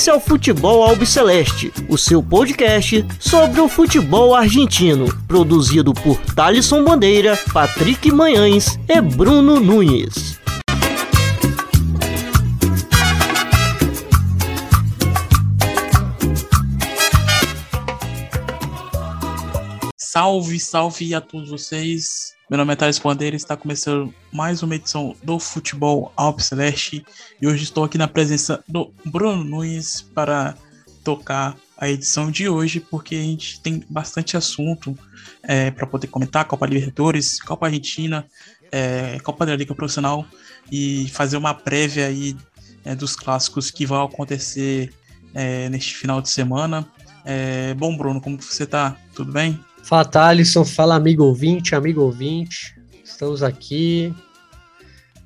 Esse é o Futebol Albiceleste, o seu podcast sobre o futebol argentino, produzido por Thalisson Bandeira, Patrick Manhães e Bruno Nunes. Salve, salve a todos vocês. Meu nome é Thales Bandeira está começando mais uma edição do Futebol Alpes Celeste e hoje estou aqui na presença do Bruno Nunes para tocar a edição de hoje, porque a gente tem bastante assunto é, para poder comentar: Copa Libertadores, Copa Argentina, é, Copa da Liga Profissional e fazer uma prévia aí é, dos clássicos que vão acontecer é, neste final de semana. É, bom, Bruno, como você está? Tudo bem? Fala, Thalisson. Fala, amigo ouvinte, amigo ouvinte. Estamos aqui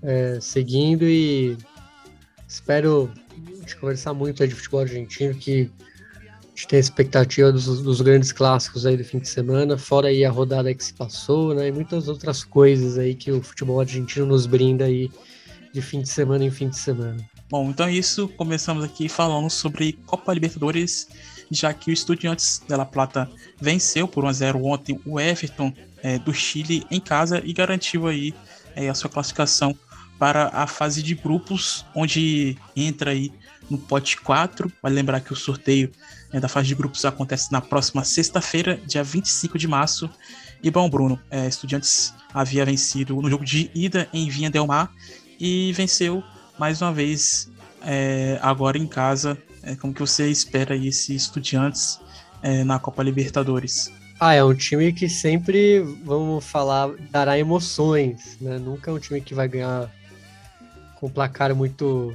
é, seguindo e espero conversar muito de futebol argentino, que a gente tem expectativa dos, dos, grandes clássicos aí do fim de semana, fora aí a rodada que se passou, né? E muitas outras coisas aí que o futebol argentino nos brinda aí de fim de semana em fim de semana. Bom, então é isso. Começamos aqui falando sobre Copa Libertadores já que o Estudiantes de La Plata venceu por 1 a 0 ontem o Everton é, do Chile em casa e garantiu aí é, a sua classificação para a fase de grupos, onde entra aí no pote 4. Vale lembrar que o sorteio é, da fase de grupos acontece na próxima sexta-feira, dia 25 de março. E bom, Bruno, é, Estudiantes havia vencido no jogo de ida em Vinha Del Mar e venceu mais uma vez é, agora em casa é, como que você espera esse Estudiantes é, na Copa Libertadores? Ah, é um time que sempre, vamos falar, dará emoções, né? Nunca é um time que vai ganhar com placar muito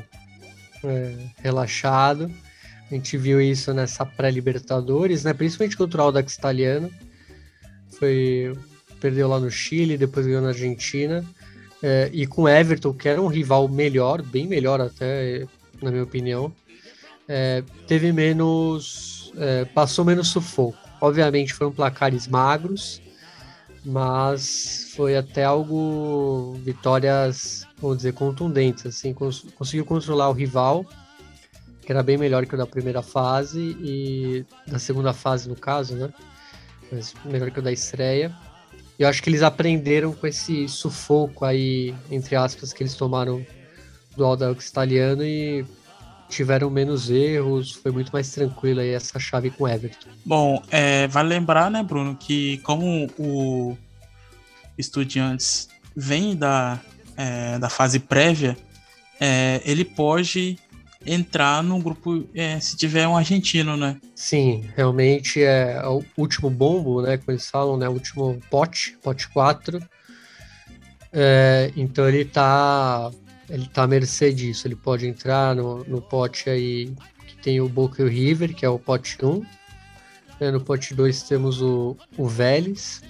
é, relaxado. A gente viu isso nessa pré-Libertadores, né? Principalmente contra o Audax italiano. Foi perdeu lá no Chile, depois ganhou na Argentina. É, e com Everton, que era um rival melhor, bem melhor até, na minha opinião é, teve menos. É, passou menos sufoco. Obviamente foram placares magros, mas foi até algo. vitórias, vamos dizer, contundentes. Assim, cons conseguiu controlar o rival, que era bem melhor que o da primeira fase, e da segunda fase, no caso, né? Mas melhor que o da estreia. Eu acho que eles aprenderam com esse sufoco aí, entre aspas, que eles tomaram do Aldax italiano e tiveram menos erros, foi muito mais tranquila aí essa chave com o Everton. Bom, é, vale lembrar, né, Bruno, que como o Estudiantes vem da, é, da fase prévia, é, ele pode entrar no grupo é, se tiver um argentino, né? Sim, realmente é o último bombo, né? Como eles falam, né? O último pote, pote 4. É, então ele tá ele tá à mercê disso. Ele pode entrar no, no pote aí que tem o Boca e o River, que é o pote 1. Né? No pote 2 temos o, o Vélez.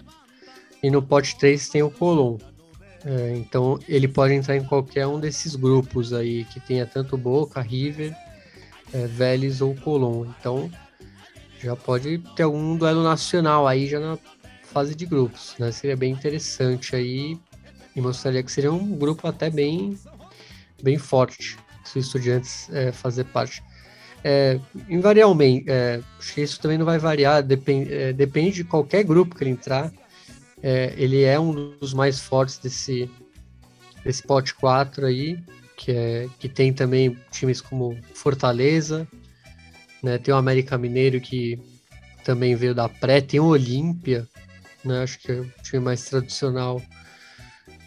E no pote 3 tem o Colón. É, então ele pode entrar em qualquer um desses grupos aí, que tenha tanto Boca, River, é, Vélez ou Colón. Então já pode ter algum duelo nacional aí já na fase de grupos, né? Seria bem interessante aí e mostraria que seria um grupo até bem bem forte se o Estudiantes é, fazer parte. É, invariavelmente, é, acho que isso também não vai variar, depend, é, depende de qualquer grupo que ele entrar. É, ele é um dos mais fortes desse, desse pote 4 aí, que, é, que tem também times como Fortaleza, né, tem o América Mineiro que também veio da pré, tem o Olímpia, né, acho que é o time mais tradicional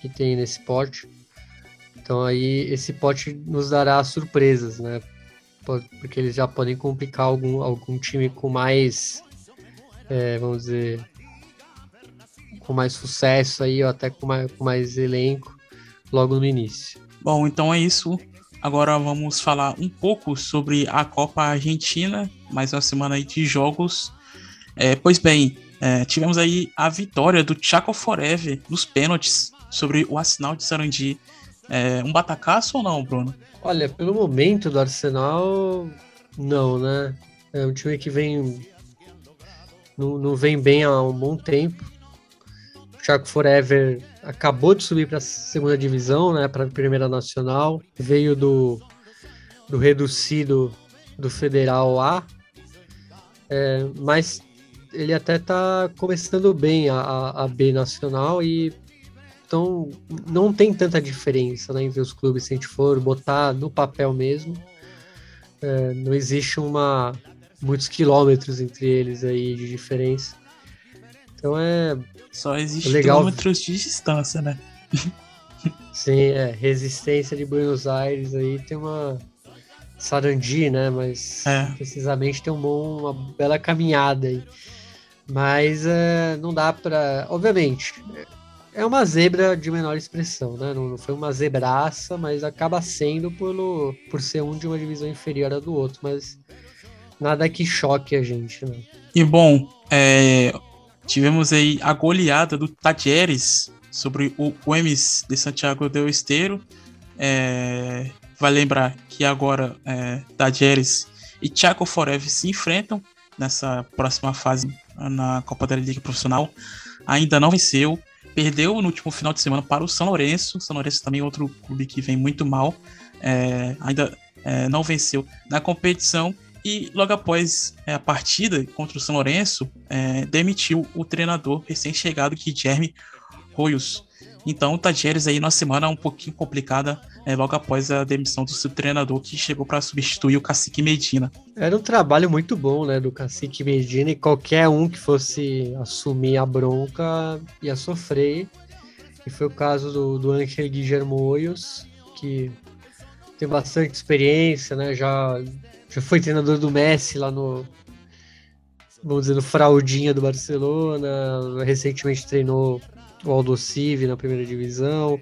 que tem nesse pote. Então aí esse pote nos dará surpresas, né? Porque eles já podem complicar algum, algum time com mais, é, vamos dizer, com mais sucesso aí, ou até com mais, com mais elenco logo no início. Bom, então é isso. Agora vamos falar um pouco sobre a Copa Argentina, mais uma semana aí de jogos. É, pois bem, é, tivemos aí a vitória do Chaco Forever nos pênaltis sobre o Arsenal de Sarandi é um batacaço ou não, Bruno? Olha, pelo momento do Arsenal, não, né? É um time que vem. Não, não vem bem há um bom tempo. O Chaco Forever acabou de subir para a segunda divisão, né? Para a primeira nacional. Veio do, do reducido do Federal A, é, mas ele até tá começando bem a, a, B Nacional e então não tem tanta diferença né, entre os clubes se a gente for botar no papel mesmo. É, não existe uma muitos quilômetros entre eles aí de diferença. Então é. Só existe legal. quilômetros de distância, né? Sim, é. Resistência de Buenos Aires aí tem uma. Sarandi, né? Mas é. precisamente tem um bom, uma bela caminhada aí. Mas é, não dá para. Obviamente, é uma zebra de menor expressão, né? Não, foi uma zebraça, mas acaba sendo por, por ser um de uma divisão inferior à do outro. Mas nada que choque a gente, né? E bom, é, tivemos aí a goleada do Tadieres sobre o Emes de Santiago del Esteiro. É, vai lembrar que agora é, Tadieres e Chaco Forever se enfrentam nessa próxima fase na Copa da Liga Profissional. Ainda não venceu, perdeu no último final de semana para o São Lourenço. São Lourenço também é outro clube que vem muito mal. É, ainda é, não venceu na competição e logo após é, a partida contra o São Lourenço, é, demitiu o treinador recém-chegado, Guilherme Royos. Então, o Tajeres aí numa semana um pouquinho complicada, é, logo após a demissão do seu treinador, que chegou para substituir o Cacique Medina. Era um trabalho muito bom, né, do Cacique Medina, e qualquer um que fosse assumir a bronca ia sofrer. E foi o caso do, do Angel Guillermo Hoyos, que tem bastante experiência, né, já, já foi treinador do Messi lá no, vamos dizer, no fraldinha do Barcelona, recentemente treinou o Aldo Civi na primeira divisão,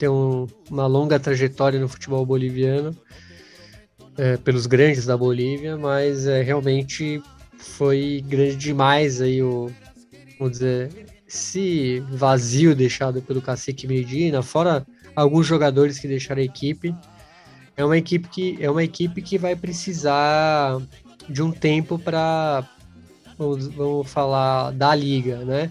tem um, uma longa trajetória no futebol boliviano, é, pelos grandes da Bolívia, mas é, realmente foi grande demais aí o, vamos dizer, esse vazio deixado pelo Cacique Medina, fora alguns jogadores que deixaram a equipe. É uma equipe que é uma equipe que vai precisar de um tempo para vamos, vamos falar da liga, né?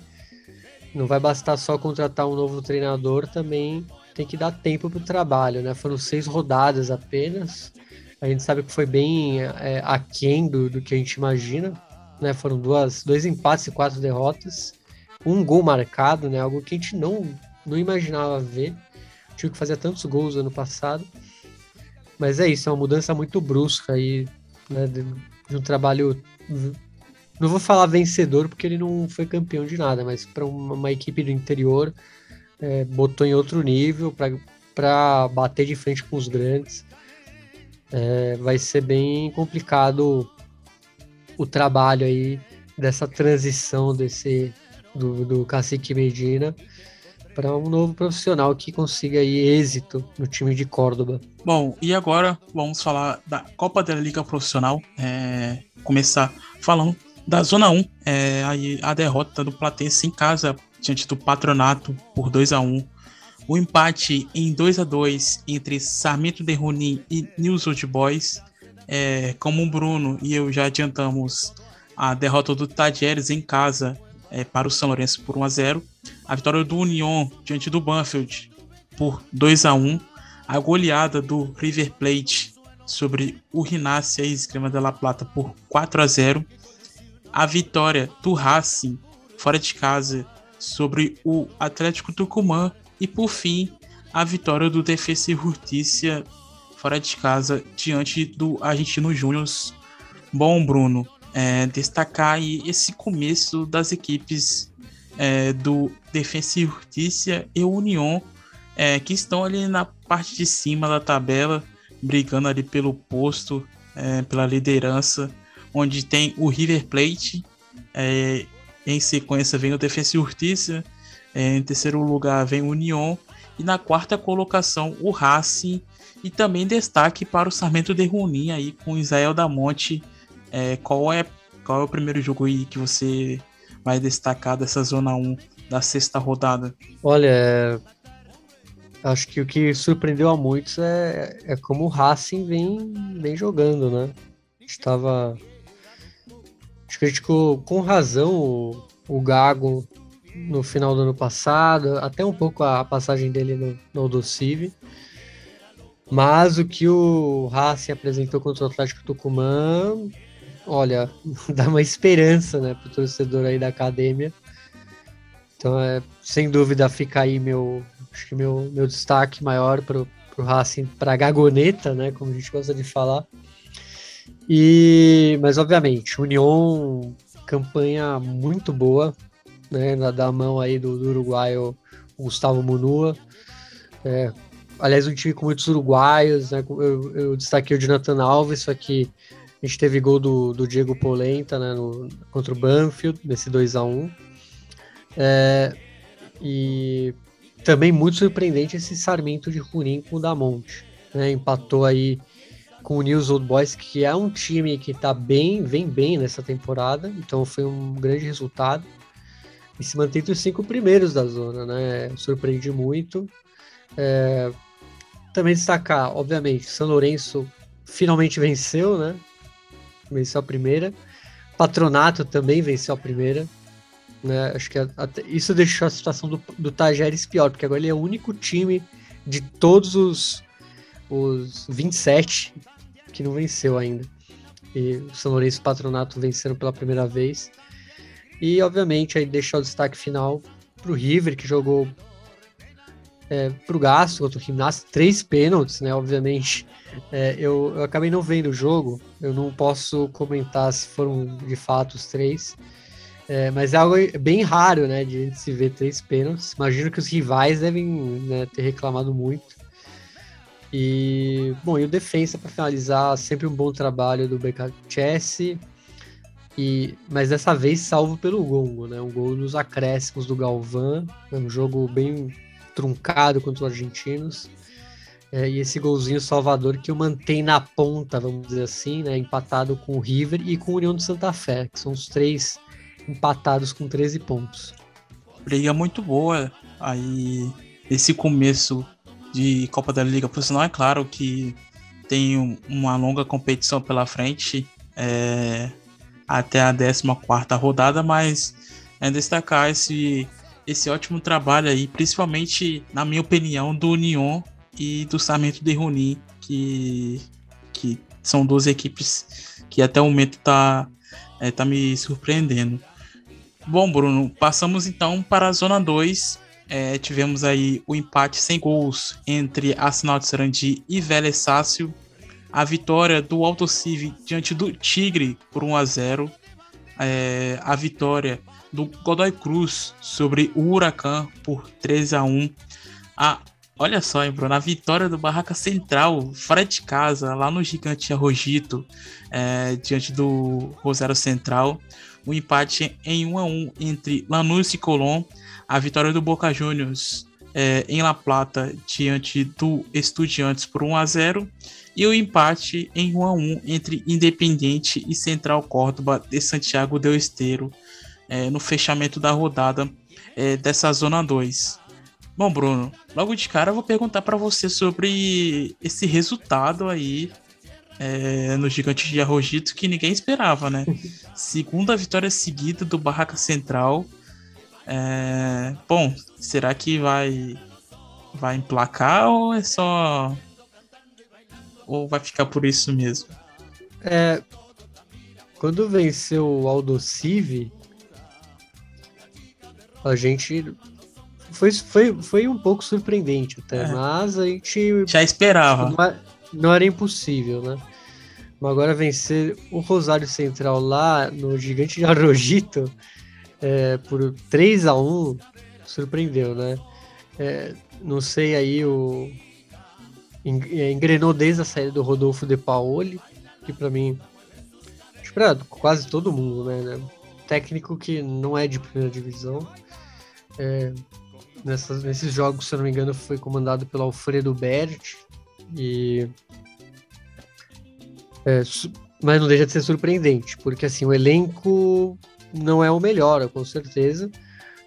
não vai bastar só contratar um novo treinador, também tem que dar tempo para o trabalho, né? Foram seis rodadas apenas. A gente sabe que foi bem é, aquém do, do que a gente imagina, né? Foram duas, dois empates e quatro derrotas. Um gol marcado, né? Algo que a gente não, não imaginava ver. Tinha que fazer tantos gols ano passado. Mas é isso, é uma mudança muito brusca aí, né? De, de um trabalho não vou falar vencedor porque ele não foi campeão de nada, mas para uma, uma, equipe do interior é, botou em outro nível para bater de frente com os grandes. É, vai ser bem complicado o trabalho aí dessa transição desse do, do Cacique Medina para um novo profissional que consiga aí êxito no time de Córdoba. Bom, e agora vamos falar da Copa da Liga Profissional. É, começar falando da Zona 1, é, a derrota do Platense em casa diante do Patronato por 2 a 1 o empate em 2 a 2 entre Sarmento de Runim e News Old Boys. É, como o Bruno e eu já adiantamos a derrota do Tadieres em casa é, para o São Lourenço por 1 a 0 a vitória do Union diante do Banfield por 2 a 1 a goleada do River Plate sobre o Rinácia e Esgrima de La Plata por 4 a 0 a vitória do Racing fora de casa sobre o Atlético Tucumã e por fim a vitória do Defensa e Justiça fora de casa diante do Argentino Júnior. Bom, Bruno, é, destacar aí esse começo das equipes é, do Defensa e Justiça e União é, que estão ali na parte de cima da tabela, brigando ali pelo posto, é, pela liderança onde tem o River Plate, é, em sequência vem o Defensa e Justiça, é, em terceiro lugar vem o União, e na quarta colocação o Racing, e também destaque para o Sarmento de Runim aí com Israel da Monte. É, qual, é, qual é o primeiro jogo aí que você vai destacar dessa Zona 1 da sexta rodada? Olha, acho que o que surpreendeu a muitos é, é como o Racing vem, vem jogando, né? Estava Acho que a ficou com razão o, o Gago no final do ano passado, até um pouco a passagem dele no, no Odocive. Mas o que o Racing apresentou contra o Atlético Tucumã, olha, dá uma esperança, né, pro torcedor aí da academia. Então, é, sem dúvida, fica aí meu, acho que meu, meu destaque maior pro, pro Racing, pra Gagoneta, né, como a gente gosta de falar. E, mas, obviamente, União, campanha muito boa, né, na, da mão aí do, do uruguaio Gustavo Munua. É, aliás, um time com muitos uruguaios, né? Eu, eu destaquei o Jonathan Alves, só que a gente teve gol do, do Diego Polenta né, no, contra o Banfield, nesse 2 a 1 é, E também muito surpreendente esse Sarmento de Runim com o Damonte. Né, empatou aí com o News Old Boys, que é um time que tá bem, vem bem nessa temporada, então foi um grande resultado. E se mantém entre os cinco primeiros da zona, né? Surpreende muito. É, também destacar, obviamente, São Lourenço finalmente venceu, né? Venceu a primeira. Patronato também venceu a primeira. Né? Acho que até, isso deixou a situação do, do Tajeres pior, porque agora ele é o único time de todos os, os 27 que não venceu ainda. E o São Lourenço Patronato venceram pela primeira vez. E, obviamente, aí deixar o destaque final para o River, que jogou é, para o Gasto contra o Gimnasia, três pênaltis, né? Obviamente, é, eu, eu, acabei não vendo o jogo, eu não posso comentar se foram de fato os três, é, mas é algo bem raro, né? De a gente se ver três pênaltis. Imagino que os rivais devem né, ter reclamado muito. E, bom, e o defensa para finalizar, sempre um bom trabalho do BK Chess. E, mas dessa vez salvo pelo Gongo, né? Um gol nos acréscimos do Galvão, um jogo bem truncado contra os argentinos. É, e esse golzinho Salvador que o mantém na ponta, vamos dizer assim, né, empatado com o River e com o União de Santa Fé, que são os três empatados com 13 pontos. Briga muito boa aí esse começo de Copa da Liga, por sinal é claro que tem uma longa competição pela frente é, até a 14 rodada, mas é destacar esse esse ótimo trabalho aí, principalmente, na minha opinião, do Union e do Sarmento de Runi, que, que são duas equipes que até o momento tá, é, tá me surpreendendo. Bom, Bruno, passamos então para a Zona 2. É, tivemos aí o empate sem gols entre Arsenal de Sarandi e Vélez Sácio. A vitória do Alto Civi diante do Tigre por 1 a 0 é, A vitória do Godoy Cruz sobre o Huracan por 3 a 1 a Olha só, hein, Bruno, a vitória do Barraca Central, fora de casa, lá no Gigante Arrojito, é, diante do Rosário Central. O empate em 1 a 1 entre Lanús e Colón. A vitória do Boca Juniors é, em La Plata, diante do Estudiantes por 1 a 0 e o empate em 1 a 1 entre Independiente e Central Córdoba de Santiago del Esteiro é, no fechamento da rodada é, dessa Zona 2. Bom, Bruno, logo de cara eu vou perguntar para você sobre esse resultado aí é, no Gigante de Arrojito que ninguém esperava, né? Segunda vitória seguida do Barraca Central. É, bom, será que vai vai emplacar ou é só ou vai ficar por isso mesmo? É, quando venceu o Aldo Civi, a gente foi, foi, foi um pouco surpreendente até, é. mas a gente já esperava. Não, é, não era impossível, né? Mas agora vencer o Rosário Central lá no Gigante de Arrojito é, por 3 a 1 surpreendeu, né? É, não sei aí o é, engrenou desde a saída do Rodolfo De Paoli, que para mim acho quase todo mundo, né, né? Técnico que não é de primeira divisão, é, nessas, nesses jogos, se eu não me engano, foi comandado pelo Alfredo Bert. E. É, mas não deixa de ser surpreendente, porque assim, o elenco não é o melhor, com certeza.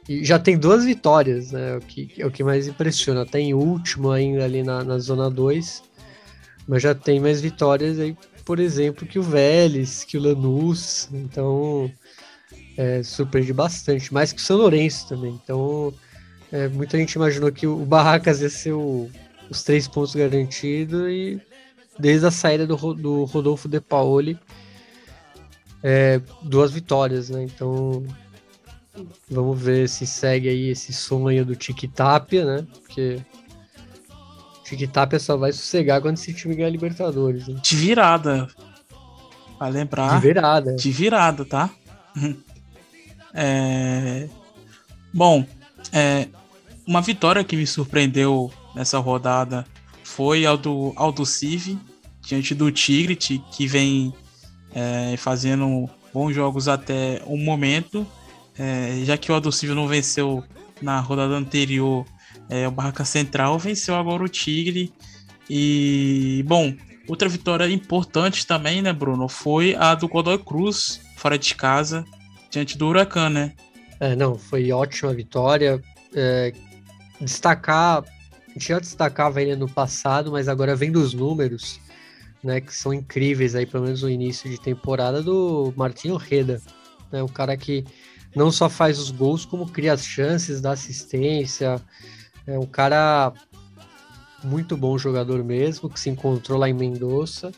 E já tem duas vitórias, né? O que, é o que mais impressiona. Tem último ainda ali na, na zona 2, mas já tem mais vitórias aí, por exemplo, que o Vélez, que o Lanús. Então, é, surpreende bastante, mais que o São Lourenço também. Então, é, muita gente imaginou que o Barracas ia ser o, os três pontos garantidos e desde a saída do, do Rodolfo De Paoli, é, duas vitórias, né? Então vamos ver se segue aí esse sonho do Tic Tapia, né? Porque Tic Tapia só vai sossegar quando esse time ganhar Libertadores. Né? De virada. Vai lembrar. De virada. De virada, tá? é... Bom, é... uma vitória que me surpreendeu nessa rodada foi ao do Aldo Civi, diante do Tigre, que vem é, fazendo bons jogos até o momento. É, já que o Aldo Civi não venceu na rodada anterior, é, o Barraca Central venceu agora o Tigre. E, bom, outra vitória importante também, né, Bruno? Foi a do Godoy Cruz, fora de casa, diante do Huracan, né? É, não, foi ótima vitória. É, destacar a gente já destacava ele no passado, mas agora vem dos números, né, que são incríveis aí, pelo menos no início de temporada do Martinho Reda, né, um cara que não só faz os gols, como cria as chances, dá assistência, é um cara muito bom jogador mesmo, que se encontrou lá em Mendoza.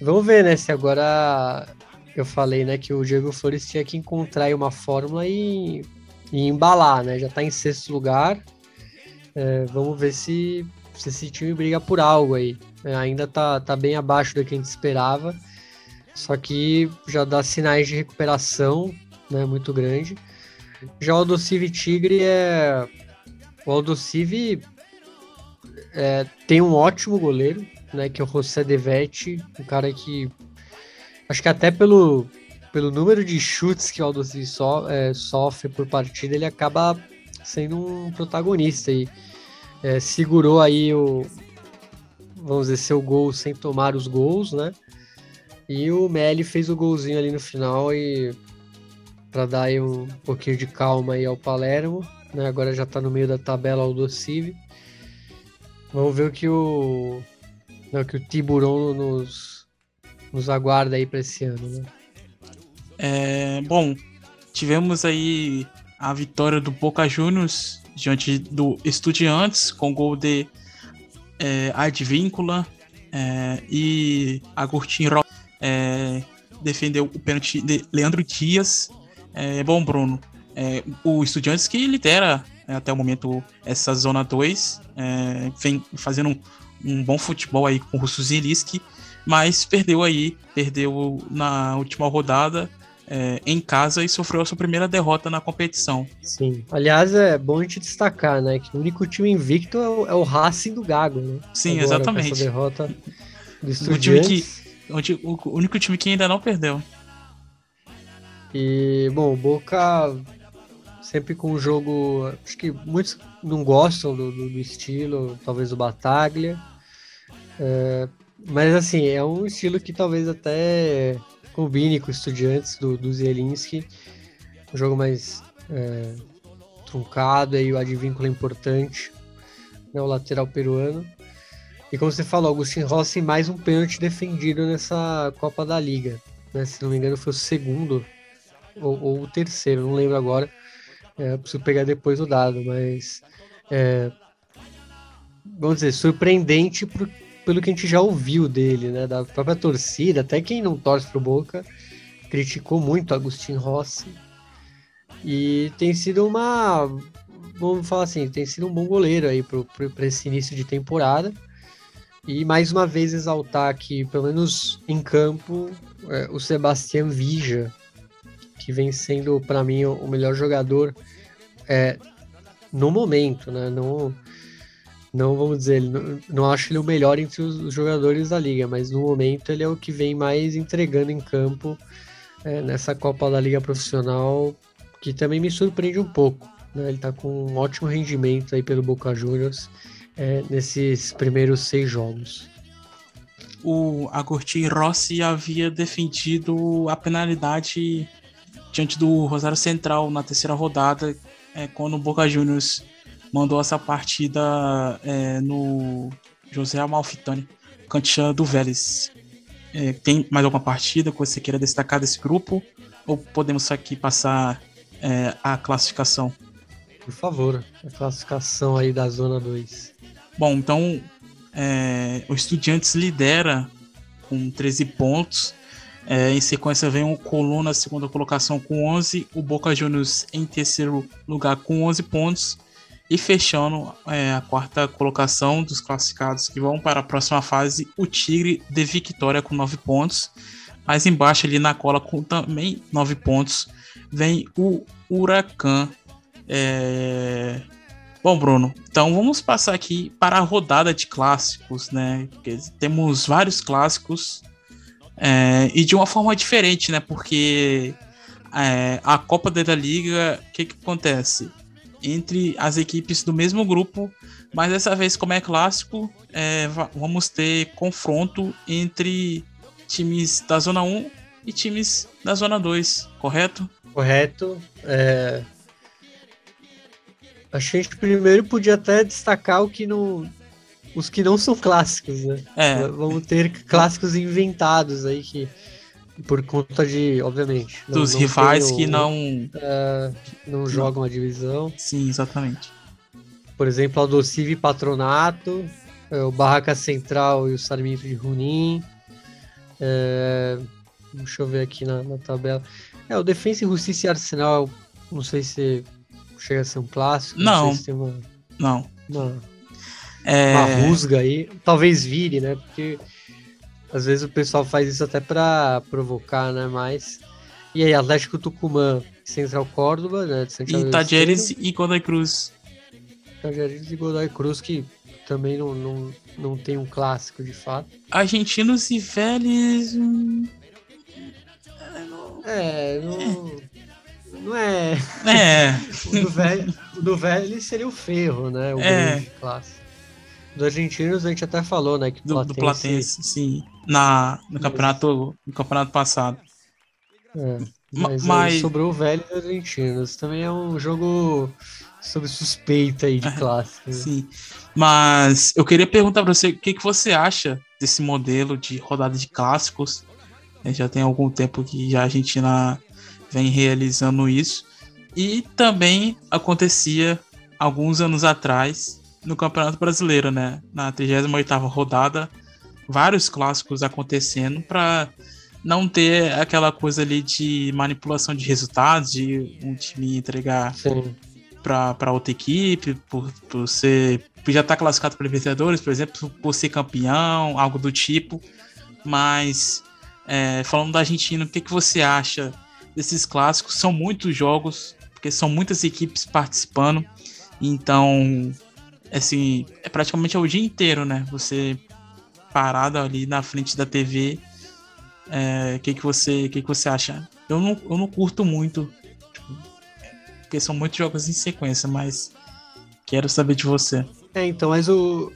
Vamos ver, né, se agora eu falei, né, que o Diego Flores tinha que encontrar uma fórmula e, e embalar, né, já tá em sexto lugar, é, vamos ver se, se esse time briga por algo aí. É, ainda tá, tá bem abaixo do que a gente esperava, só que já dá sinais de recuperação né, muito grande. Já o Aldocive Tigre é. O Aldocive é, tem um ótimo goleiro, né, que é o José Devetti, um cara que acho que até pelo, pelo número de chutes que o Aldocive so, é, sofre por partida, ele acaba sendo um protagonista e é, segurou aí o, vamos dizer, seu gol sem tomar os gols, né? E o Meli fez o golzinho ali no final e para dar aí um pouquinho de calma aí ao Palermo, né? Agora já tá no meio da tabela o Docive. Vamos ver o que o, né, o que o Tiburon nos, nos aguarda aí para esse ano, né? É, bom, tivemos aí a vitória do Boca Juniors diante do Estudiantes, com gol de é, Advíncula é, e Agostinho é, defendeu o pênalti de Leandro Dias. É, bom, Bruno, é, o Estudiantes que lidera é, até o momento essa zona 2, é, vem fazendo um, um, bom futebol aí com o Russo Zielinski, mas perdeu aí, perdeu na última rodada é, em casa e sofreu a sua primeira derrota na competição. Sim. Aliás, é bom a gente destacar, né? Que o único time invicto é o, é o Racing do Gago, né? Sim, Agora, exatamente. Essa derrota do o, time que, o único time que ainda não perdeu. E, bom, o Boca sempre com um jogo. Acho que muitos não gostam do, do, do estilo, talvez o Bataglia. É, mas assim, é um estilo que talvez até combine com estudiantes do, do Zielinski. Um jogo mais é, truncado e o advínculo é importante, né, o lateral peruano. E como você falou, Agostinho Rossi mais um pênalti defendido nessa Copa da Liga. Né? Se não me engano, foi o segundo ou, ou o terceiro, não lembro agora. É, preciso pegar depois o dado, mas é, vamos dizer, surpreendente pelo que a gente já ouviu dele, né? Da própria torcida, até quem não torce pro Boca, criticou muito Agostinho Rossi. E tem sido uma. Vamos falar assim, tem sido um bom goleiro aí para esse início de temporada. E mais uma vez exaltar aqui, pelo menos em campo, é, o Sebastião Vija, que vem sendo para mim o melhor jogador é, no momento, né? Não, não vamos dizer, não, não acho ele o melhor entre os jogadores da liga, mas no momento ele é o que vem mais entregando em campo é, nessa Copa da Liga Profissional, que também me surpreende um pouco. Né? Ele está com um ótimo rendimento aí pelo Boca Juniors é, nesses primeiros seis jogos. O Agostinho Rossi havia defendido a penalidade diante do Rosário Central na terceira rodada, é, quando o Boca Juniors mandou essa partida é, no José Amalfitani, cantinha do Vélez. É, tem mais alguma partida que você queira destacar desse grupo? Ou podemos aqui passar é, a classificação? Por favor, a classificação aí da Zona 2. Bom, então é, o Estudiantes lidera com 13 pontos. É, em sequência vem o Coluna, segunda colocação com 11. O Boca Juniors em terceiro lugar com 11 pontos. E fechando é, a quarta colocação dos classificados que vão para a próxima fase, o Tigre de Vitória com 9 pontos. Mais embaixo ali na cola com também 9 pontos vem o Huracan. É... Bom, Bruno, então vamos passar aqui para a rodada de clássicos, né? Porque temos vários clássicos é, e de uma forma diferente, né? Porque é, a Copa da Liga, o que, que acontece? Entre as equipes do mesmo grupo, mas dessa vez, como é clássico, é, vamos ter confronto entre times da Zona 1 e times da Zona 2, correto? Correto. É... Acho que a gente primeiro podia até destacar o que não, os que não são clássicos, né? É. Vamos ter clássicos inventados aí que por conta de, obviamente, não, dos não rivais que não é, não jogam a divisão. Sim, exatamente. Por exemplo, o Docive Patronato, é, o Barraca Central e o Sarmiento de Runim. É, deixa eu ver aqui na, na tabela. É, o Defensa e Justiça e Arsenal, não sei se chega a ser um clássico. Não. Não. Se uma, não. Uma, é... uma rusga aí. Talvez vire, né? Porque às vezes o pessoal faz isso até para provocar, né? Mas. E aí, Atlético Tucumã, Central Córdoba, né? e Tajeres e Godoy Cruz. Tajeres e Godoy Cruz, que também não, não, não tem um clássico de fato. Argentinos e Vélez. Hum, é, não. Não é. É. o, do velho, o do velho seria o ferro, né? O é. grande clássico. Do argentinos a gente até falou, né? Que do, Platense... do Platense, sim. Na, no, campeonato, no campeonato passado. É, mas, mas... sobrou o velho dos argentinos. Também é um jogo sob suspeita aí de é, clássico. Sim. Mas eu queria perguntar para você o que, que você acha desse modelo de rodada de clássicos né, já tem algum tempo que a Argentina vem realizando isso. E também acontecia alguns anos atrás no Campeonato Brasileiro, né? Na 38ª rodada, vários clássicos acontecendo para não ter aquela coisa ali de manipulação de resultados, de um time entregar para outra equipe, por, por ser por já estar tá classificado para Libertadores, por exemplo, por ser campeão, algo do tipo. Mas é, falando da Argentina, o que, que você acha desses clássicos? São muitos jogos, porque são muitas equipes participando, então, assim, é praticamente o dia inteiro, né? Você parado ali na frente da TV. É, o que, que, você, que, que você acha? Eu não, eu não curto muito, tipo, porque são muitos jogos em sequência, mas quero saber de você. É, então, mas o,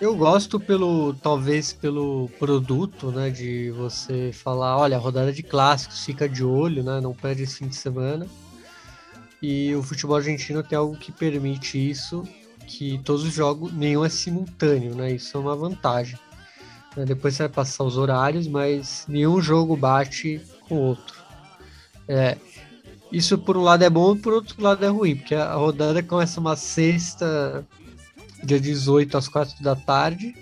eu gosto pelo, talvez pelo produto, né, de você falar, olha, rodada de clássicos, fica de olho, né, não perde esse fim de semana. E o futebol argentino tem algo que permite isso, que todos os jogos, nenhum é simultâneo, né, isso é uma vantagem. Né, depois você vai passar os horários, mas nenhum jogo bate com o outro. É, isso por um lado é bom por outro lado é ruim, porque a rodada começa uma sexta, dia 18 às 4 da tarde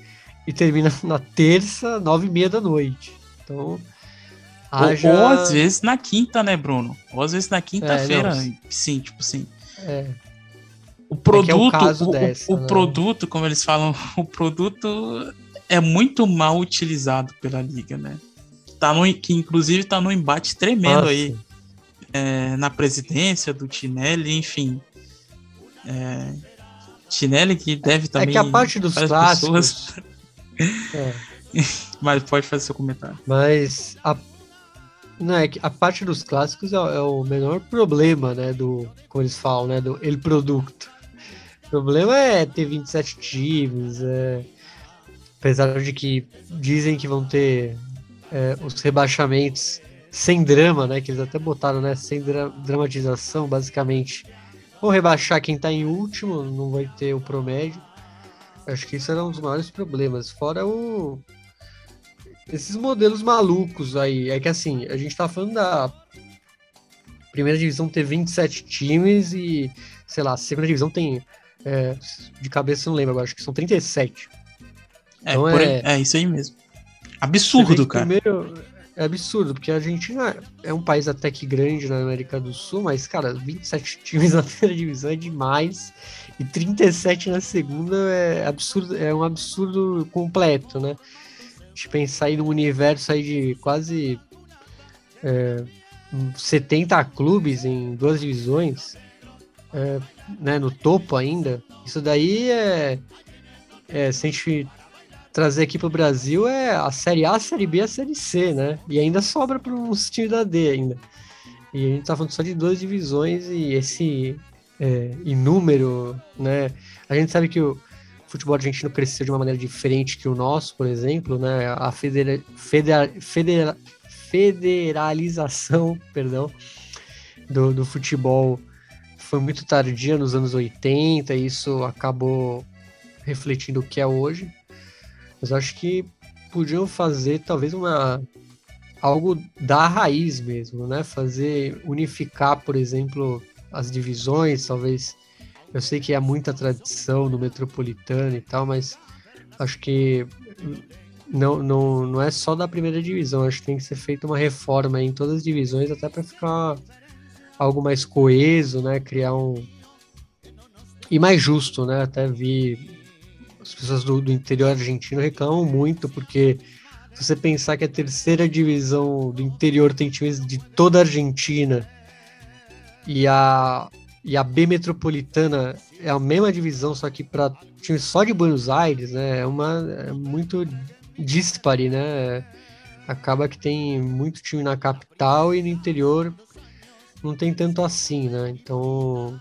e termina na terça, 9 e meia da noite. Então. Haja... Ou, ou, às vezes na quinta, né, Bruno? Ou às vezes na quinta-feira. É, sim, tipo assim. É. O produto, é o, dessa, o, né? produto, como eles falam, o produto é muito mal utilizado pela liga, né? Tá no, que inclusive tá no embate tremendo Nossa. aí é, na presidência do Tinelli, enfim. É, Tinelli que deve também. É que a parte dos clássicos. é. Mas pode fazer seu comentário. Mas a, não, é que a parte dos clássicos é, é, o menor problema, né? Do. Como eles falam, né? Do ele produto. O problema é ter 27 times. É, apesar de que dizem que vão ter é, os rebaixamentos sem drama, né? Que eles até botaram, né? Sem dra dramatização, basicamente Vou rebaixar quem tá em último, não vai ter o promédio. Acho que isso era um dos maiores problemas. Fora o. Esses modelos malucos aí. É que assim, a gente tá falando da primeira divisão ter 27 times e, sei lá, a segunda divisão tem. É, de cabeça não lembro agora, acho que são 37. É, então é, é isso aí mesmo. Absurdo, cara. Primeiro, é absurdo, porque a Argentina é um país até que grande na América do Sul, mas, cara, 27 times na primeira divisão é demais. E 37 na segunda é absurdo, é um absurdo completo, né? De pensar aí num universo aí de quase é, 70 clubes em duas divisões, é, né, no topo ainda. Isso daí é, é se a gente trazer aqui para o Brasil é a Série A, a Série B, a Série C, né? E ainda sobra para uns times da D ainda. E a gente tá falando só de duas divisões e esse é, inúmero, né? A gente sabe que o futebol argentino cresceu de uma maneira diferente que o nosso, por exemplo, né? A federa, federa, federa, federalização, perdão, do, do futebol foi muito tardia nos anos 80 e isso acabou refletindo o que é hoje. Mas acho que podiam fazer talvez uma algo da raiz mesmo, né? Fazer unificar, por exemplo, as divisões, talvez. Eu sei que há muita tradição no metropolitano e tal, mas acho que não, não, não é só da primeira divisão, acho que tem que ser feita uma reforma em todas as divisões, até para ficar algo mais coeso, né? Criar um. E mais justo, né? Até vi as pessoas do, do interior argentino reclamam muito, porque se você pensar que a terceira divisão do interior tem times de toda a Argentina e a, e a B metropolitana é a mesma divisão, só que para times só de Buenos Aires, né? É uma é muito dispare, né? Acaba que tem muito time na capital e no interior não tem tanto assim, né? Então,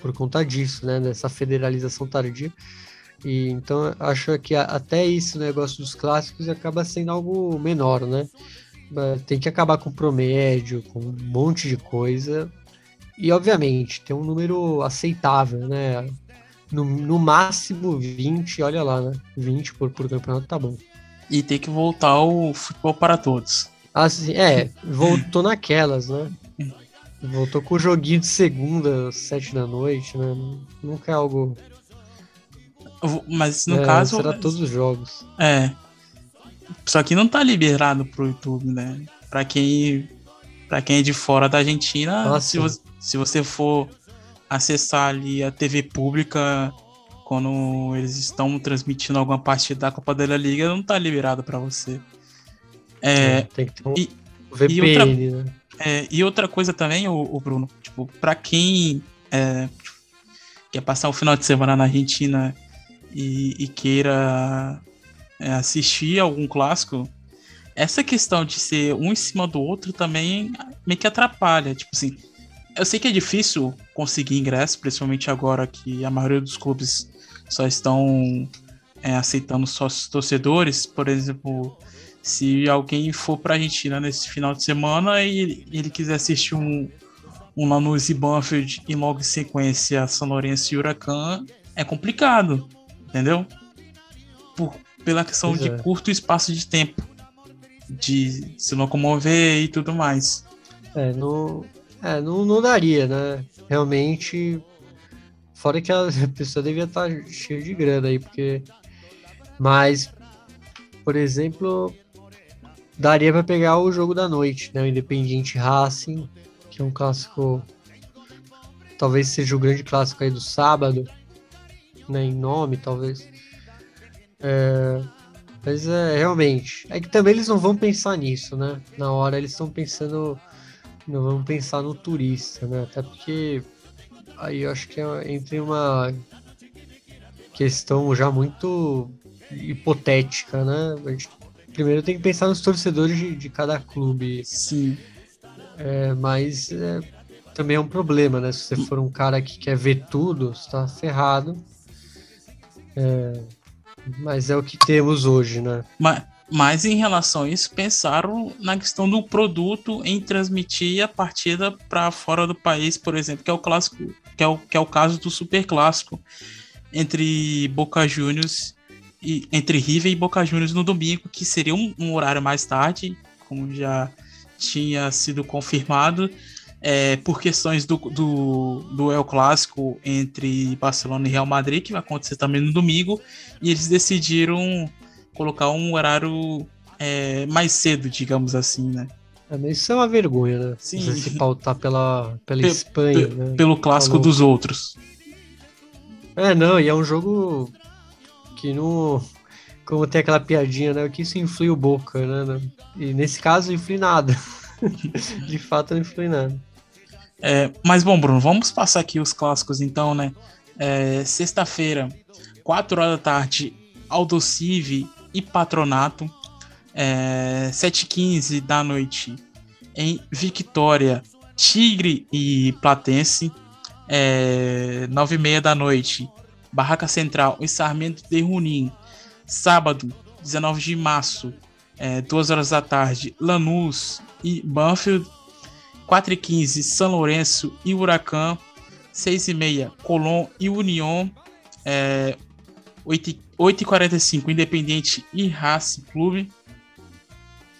por conta disso, né? Dessa federalização tardia. E então acho que até esse negócio dos clássicos acaba sendo algo menor, né? Tem que acabar com promédio, com um monte de coisa. E obviamente tem um número aceitável, né? No, no máximo 20, olha lá, né? 20 por, por campeonato tá bom. E tem que voltar o futebol para todos. Assim, é, voltou naquelas, né? Voltou com o joguinho de segunda, sete da noite, né? Nunca é algo mas no é, caso. Será todos os jogos. É. Só que não tá liberado pro YouTube, né? Pra quem, pra quem é de fora da Argentina, se, você, se você for acessar ali a TV pública quando eles estão transmitindo alguma partida da Copa da Liga, não tá liberado para você. É, é, tem que ter um e, VPN, e outra, né? É, e outra coisa também, o, o Bruno, tipo, para quem é, quer passar o final de semana na Argentina e, e queira é, assistir algum clássico, essa questão de ser um em cima do outro também meio que atrapalha. Tipo assim, eu sei que é difícil conseguir ingresso, principalmente agora que a maioria dos clubes só estão é, aceitando sócios torcedores. Por exemplo, se alguém for para a Argentina nesse final de semana e ele quiser assistir um, um Lanús e Banfield e logo em sequência São Lourenço e Huracan, é complicado entendeu? Por, pela questão de é. curto espaço de tempo, de se locomover e tudo mais. É, não, é, não, não daria, né? Realmente, fora que a pessoa devia estar cheia de grana aí, porque. Mas, por exemplo, daria para pegar o jogo da noite, né? O Independiente Racing, que é um clássico. Talvez seja o grande clássico aí do sábado né, em nome, talvez. É, mas é realmente. É que também eles não vão pensar nisso, né? Na hora eles estão pensando. Não vão pensar no turista, né? Até porque aí eu acho que é entre uma questão já muito hipotética, né? A gente primeiro tem que pensar nos torcedores de, de cada clube. Sim. É, mas é, também é um problema, né? Se você for um cara que quer ver tudo, está ferrado. É, mas é o que temos hoje, né? Mas, mas em relação a isso, pensaram na questão do produto em transmitir a partida para fora do país, por exemplo, que é o clássico, que é o, que é o caso do super clássico entre Boca Juniors e entre River e Boca Juniors no domingo, que seria um, um horário mais tarde, como já tinha sido confirmado é, por questões do, do, do El Clássico entre Barcelona e Real Madrid, que vai acontecer também no domingo, e eles decidiram colocar um horário é, mais cedo, digamos assim, né? Isso é uma vergonha, né? Sim. Você se pautar pela, pela Pe- Espanha, Pe- né? Pelo clássico Falou. dos outros. É, não, e é um jogo que não. Como tem aquela piadinha, né? O que isso influi o Boca, né? Não- E nesse caso, influi nada. De fato, não influi nada. É, mas bom, Bruno, vamos passar aqui os clássicos então, né? É, Sexta-feira, 4 horas da tarde, Aldocive e Patronato. É, 7h15 da noite em Victória, Tigre e Platense. É, 9h30 da noite, Barraca Central e Sarmento de Runim. Sábado, 19 de março, é, 2 horas da tarde, Lanús e Banfield. 4 e 15 São Lourenço e Huracan. 6 e meia Colón e União. É, 8, e- 8 e 45 Independente e Race Clube.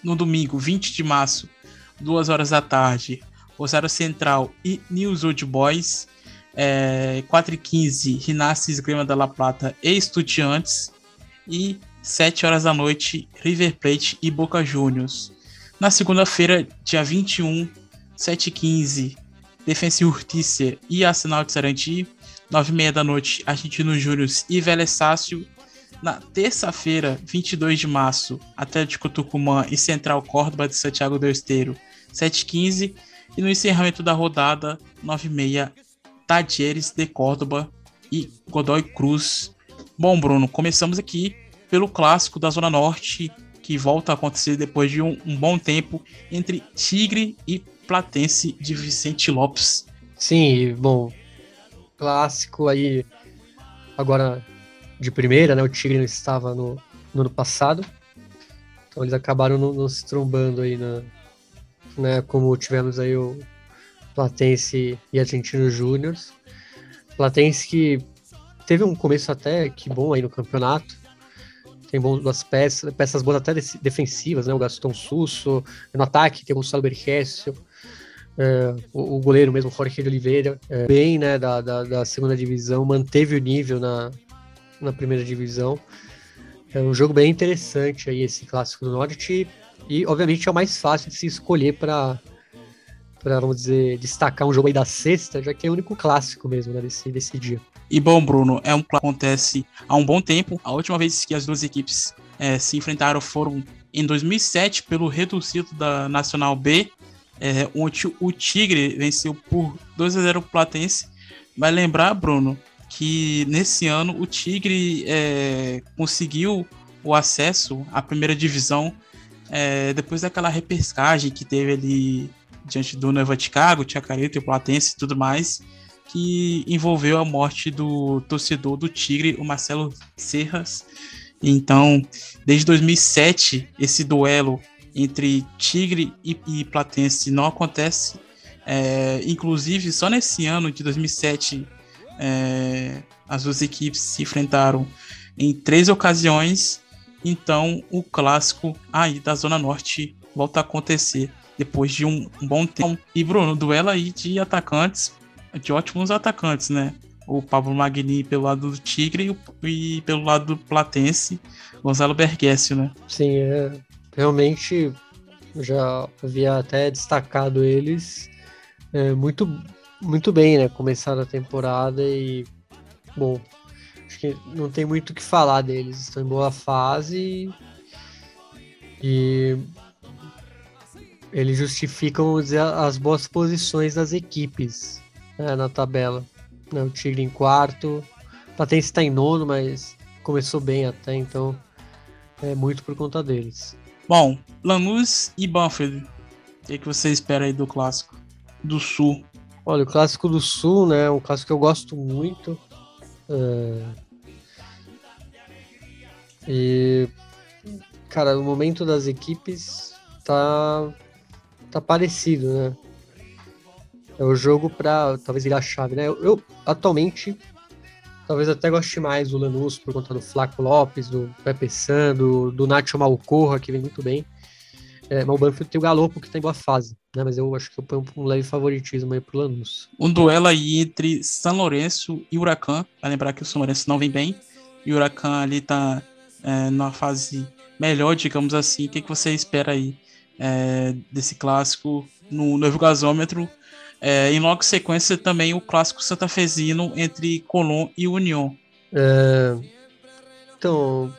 No domingo, 20 de março, 2 horas da tarde, Rosário Central e News Old Boys. É, 4 e 15 Rinasce Esgrima da La Plata e Estudiantes. E 7 horas da noite, River Plate e Boca Juniors. Na segunda-feira, dia 21, 7h15, Defensa e Urtícia e Arsenal de Sarandi. 9h30 da noite, Argentino Júnior e Vélez Sácio. Na terça-feira, 22 de março, Atlético Tucumã e Central Córdoba de Santiago do Esteiro, 7h15. E no encerramento da rodada, 9h30, Tadieres de Córdoba e Godoy Cruz. Bom, Bruno, começamos aqui pelo clássico da Zona Norte, que volta a acontecer depois de um, um bom tempo entre Tigre e Platense de Vicente Lopes. Sim, bom, clássico aí, agora de primeira, né? O Tigre não estava no, no ano passado, então eles acabaram não, não se trombando aí, na, né? Como tivemos aí o Platense e Argentino Júnior. Platense que teve um começo até que bom aí no campeonato, tem boas peças, peças boas até def- defensivas, né? O Gaston Susso, no ataque tem o Gonçalo Bergesio, é, o, o goleiro mesmo, Jorge de Oliveira, é, bem, né, da, da, da segunda divisão, manteve o nível na, na primeira divisão. É um jogo bem interessante aí, esse clássico do Norte, e obviamente é o mais fácil de se escolher para para vamos dizer, destacar um jogo aí da sexta, já que é o único clássico mesmo, né, desse, desse dia. E bom, Bruno, é um que acontece há um bom tempo. A última vez que as duas equipes eh, se enfrentaram foram em 2007 pelo reduzido da Nacional B, eh, onde o Tigre venceu por 2 a 0 o Platense. Vai lembrar, Bruno, que nesse ano o Tigre eh, conseguiu o acesso à primeira divisão eh, depois daquela repescagem que teve ali diante do Nova Chicago, Chacarita e o Platense e tudo mais que envolveu a morte do torcedor do Tigre, o Marcelo Serras. Então, desde 2007, esse duelo entre Tigre e, e Platense não acontece. É, inclusive, só nesse ano de 2007, é, as duas equipes se enfrentaram em três ocasiões. Então, o clássico aí da Zona Norte volta a acontecer depois de um, bom tempo. E, Bruno, duelo aí de atacantes de ótimos atacantes, né? O Pablo Magni pelo lado do Tigre e, e pelo lado do Platense, Gonzalo Bergesio, né? Sim, é, realmente já havia até destacado eles é, muito, muito bem, né? Começaram a temporada e, bom, acho que não tem muito o que falar deles. Estão em boa fase e eles justificam, as boas posições das equipes né, na tabela. Né, o Tigre em quarto, o Platense está em nono, mas começou bem até, então é muito por conta deles. Bom, Lanús e Banfield. O que, que você espera aí do clássico? Do Sul. Olha, o clássico do Sul, né? Um clássico que eu gosto muito. é, E, cara, o momento das equipes tá, tá parecido, né? É o jogo pra talvez virar a chave, né? Eu, eu, atualmente talvez até goste mais do Lanús por conta do Flaco Lopes, do Pepe San, do, do Nacho Malcorra, que vem muito bem. É, mas o Banfield tem o Galopo que tá em boa fase, né? Mas eu acho que eu ponho um leve favoritismo aí pro Lanús. Um duelo aí entre São Lourenço e Huracan. Vai lembrar que o São Lourenço não vem bem. E o Huracan ali tá é, numa fase melhor, digamos assim. O que, que você espera aí é, desse clássico no novo gasômetro? É, em logo sequência também o clássico santafesino entre Colón e União. É, então,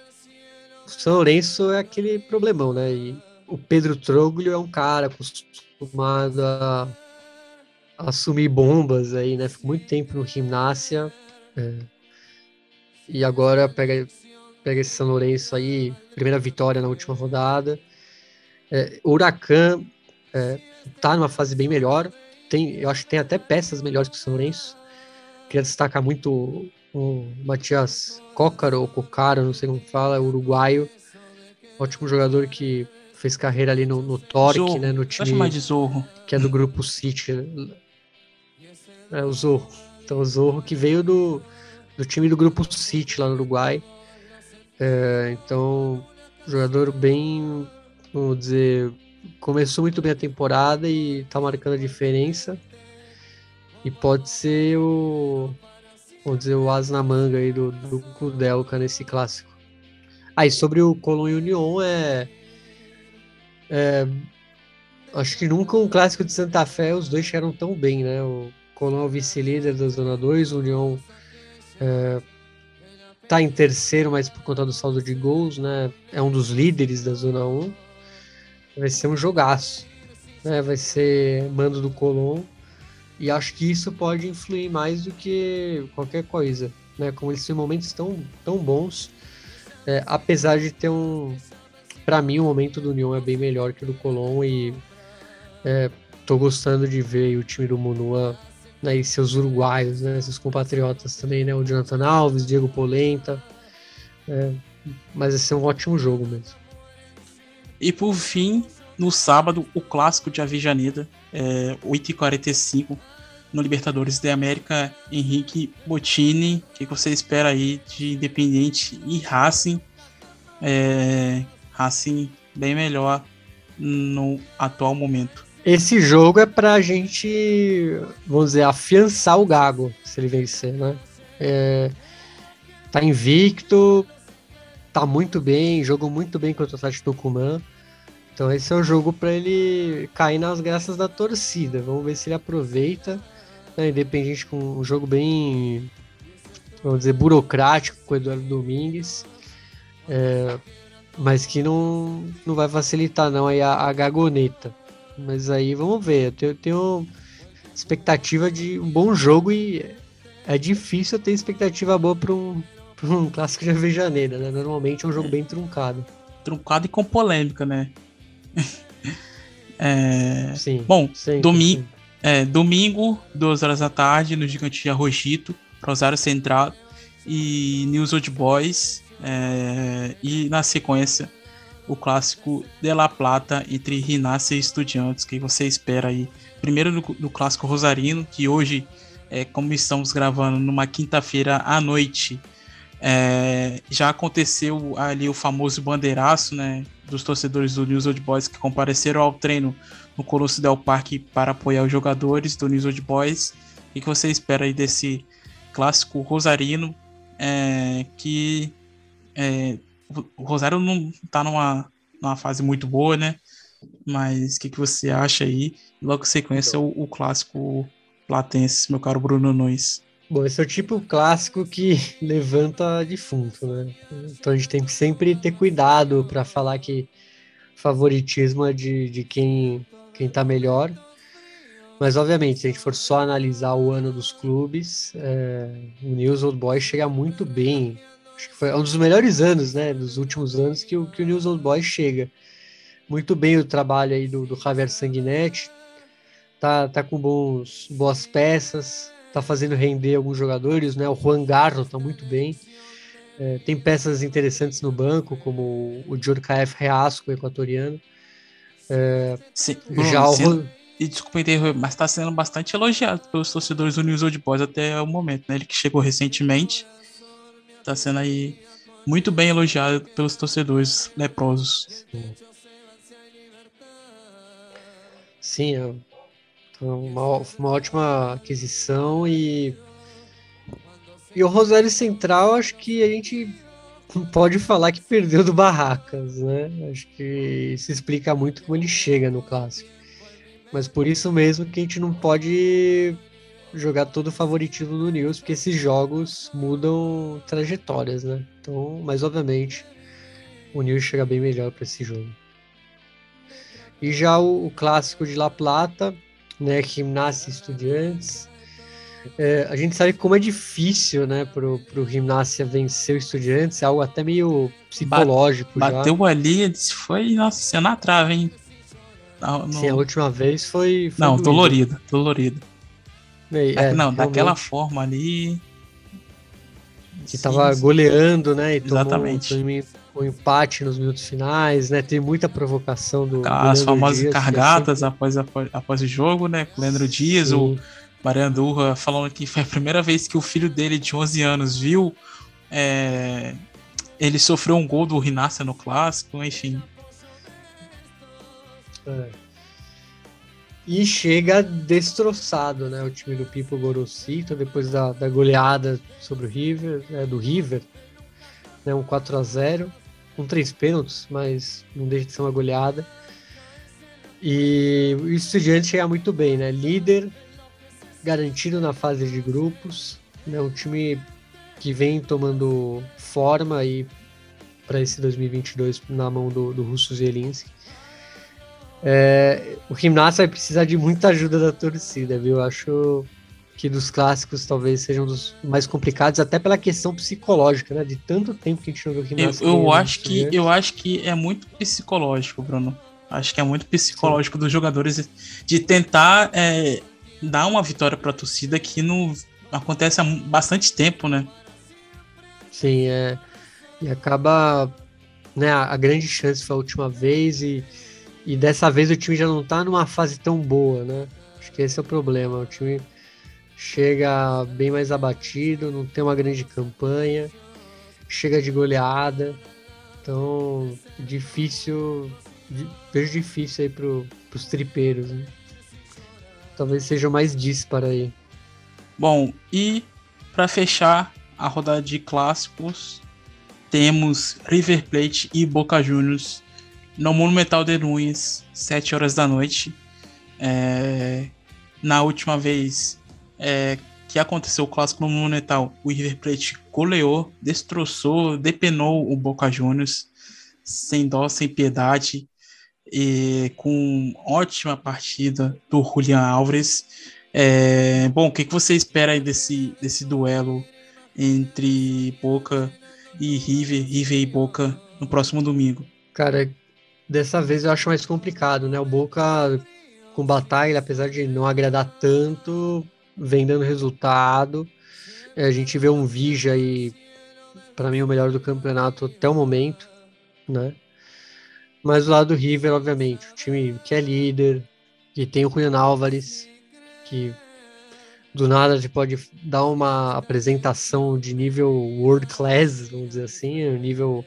São Lourenço é aquele problemão, né? E o Pedro Troglio é um cara acostumado a, a assumir bombas aí, né? Ficou muito tempo no Gimnásia. É, e agora pega, pega esse São Lourenço aí, primeira vitória na última rodada. É, o Huracan é, tá numa fase bem melhor. Tem, eu acho que tem até peças melhores que o São Lourenço. Queria destacar muito o Matias Cócaro, ou Cocaro, não sei como fala, uruguaio. Ótimo jogador que fez carreira ali no, no Torque, Zorro. né? No time mais de Zorro. que é do grupo City. É o Zorro. Então o Zorro que veio do, do time do grupo City lá no Uruguai. É, então, jogador bem, vamos dizer, começou muito bem a temporada e tá marcando a diferença. E pode ser o, vamos dizer, o as na manga aí do, do Kudelka nesse clássico. Aí, ah, sobre o Colón e Union, é, é, Acho que nunca um clássico de Santa Fé os dois chegaram tão bem, né? O Colón é o vice-líder da Zona 2, o Union é, tá em terceiro, mas por conta do saldo de gols, né? É um dos líderes da Zona 1. Vai ser um jogaço. Né? Vai ser mando do Colón. E acho que isso pode influir mais do que qualquer coisa. Né? Como eles têm momentos tão, tão bons. É, apesar de ter um. Para mim, o momento do União é bem melhor que o do Colón. E é, tô gostando de ver o time do Monua né, e seus uruguaios, né, seus compatriotas também, né, o Jonathan Alves, Diego Polenta. É, mas esse é um ótimo jogo mesmo. E por fim, no sábado, o clássico de Avijaneda, é, 8h45, no Libertadores da América, Henrique Bottini. O que você espera aí de Independente e Racing? É, Racing bem melhor no atual momento. Esse jogo é pra gente, vamos dizer, afiançar o Gago, se ele vencer, né? É, tá invicto, tá muito bem, jogou muito bem contra o Atlético Tucumã. Então esse é o jogo para ele cair nas graças da torcida. Vamos ver se ele aproveita. Né? Independente com um jogo bem, vamos dizer, burocrático com o Eduardo Domingues. É, mas que não, não vai facilitar não aí a, a gagoneta. Mas aí vamos ver. Eu tenho, tenho expectativa de um bom jogo e é difícil ter expectativa boa para um, um clássico de Avejaneira, né? Normalmente é um jogo bem truncado. Truncado e com polêmica, né? é... Sim. Bom, domi É, domingo, duas horas da tarde, no Gigante Arrojito, Rosário Central e News Old Boys. É... E na sequência, o clássico de La Plata entre Rinácia e Estudiantes, que você espera aí. Primeiro do, do clássico Rosarino, que hoje, é, como estamos gravando numa quinta-feira à noite, é, já aconteceu ali o famoso bandeiraço, né, dos torcedores do News Old Boys que compareceram ao treino no Colosso Del Parque para apoiar os jogadores do News Old Boys. O que você espera aí desse clássico rosarino é, que é, o Rosário não tá numa, numa fase muito boa, né? Mas o que, que você acha aí? Logo sequência, então. o, o clássico platense, meu caro Bruno Nunes. Bom, esse é o tipo clássico que levanta defunto, né? Então a gente tem que sempre ter cuidado para falar que favoritismo é de, de quem, quem tá melhor. Mas, obviamente, se a gente for só analisar o ano dos clubes, é, o News Old Boys chega muito bem Acho que foi um dos melhores anos, né? Dos últimos anos que o, que o News Old Boys chega. Muito bem o trabalho aí do, do Javier Sanguinetti. Tá, tá com bons, boas peças. Tá fazendo render alguns jogadores, né? O Juan Garro tá muito bem. É, tem peças interessantes no banco, como o Djurkaev Reasco, equatoriano. É, Sim, já o... E desculpa interromper, mas está sendo bastante elogiado pelos torcedores do News Old Boys até o momento, né? Ele que chegou recentemente tá sendo aí muito bem elogiado pelos torcedores leprosos. Sim, é uma, uma ótima aquisição e e o Rosário Central, acho que a gente pode falar que perdeu do Barracas, né? Acho que isso explica muito como ele chega no clássico. Mas por isso mesmo que a gente não pode jogar todo o favoritismo no News, porque esses jogos mudam trajetórias, né? Então, mas obviamente o News chega bem melhor para esse jogo. E já o, o, clássico de La Plata, né? Gimnasia Estudiantes. É, a gente sabe como é difícil, né, pro, pro Gimnasia vencer o Estudiantes, é algo até meio psicológico. Bateu ali, foi, nossa, na trave, hein? No... Sim, a última vez foi. foi não, dolorido, dolorido. É, não, daquela forma ali. Que sim, tava sim. goleando, né? E Exatamente. Tomou um empate nos minutos finais, né? Teve muita provocação do. As famosas Dias, cargadas sempre... após, após, após o jogo, né? Com o Leandro Dias, sim. o Mariandurra falando que foi a primeira vez que o filho dele, de 11 anos, viu. É, ele sofreu um gol do Rinácia no clássico, enfim. É. E chega destroçado, né? O time do Pipo Gorosito, depois da, da goleada sobre o River, né, do River, né, um 4 a 0 com três pênaltis, mas não deixa de ser uma goleada. E o Estudiante chega muito bem, né? Líder, garantido na fase de grupos, né? Um time que vem tomando forma aí para esse 2022 na mão do, do Russo Zelinski. É, o Gimnasia vai precisar de muita ajuda da torcida, viu? Acho que dos clássicos talvez sejam dos mais complicados, até pela questão psicológica, né? De tanto tempo que a gente não viu Gimnasia. Eu, eu acho que eu acho que é muito psicológico, Bruno. Acho que é muito psicológico Sim. dos jogadores de tentar é, dar uma vitória para a torcida que não acontece há bastante tempo, né? Sim, é. E acaba, né? A, a grande chance foi a última vez e e dessa vez o time já não tá numa fase tão boa, né? Acho que esse é o problema. O time chega bem mais abatido, não tem uma grande campanha, chega de goleada. Então, difícil. Vejo difícil aí pro, pros tripeiros, né? Talvez seja mais disparo aí. Bom, e para fechar a rodada de clássicos, temos River Plate e Boca Juniors no Monumental de Nunes, 7 horas da noite. É, na última vez é, que aconteceu o clássico no Monumental, o River Plate goleou, destroçou, depenou o Boca Juniors, sem dó, sem piedade, e com ótima partida do Julian Alves. É, bom, o que, que você espera desse, desse duelo entre Boca e River, River e Boca no próximo domingo? Cara, Dessa vez eu acho mais complicado, né? O Boca com batalha, apesar de não agradar tanto, vem dando resultado. É, a gente vê um Vija aí, para mim, o melhor do campeonato até o momento, né? Mas do lado do River, obviamente, o time que é líder, que tem o Julian Álvares, que do nada a pode dar uma apresentação de nível world class, vamos dizer assim, nível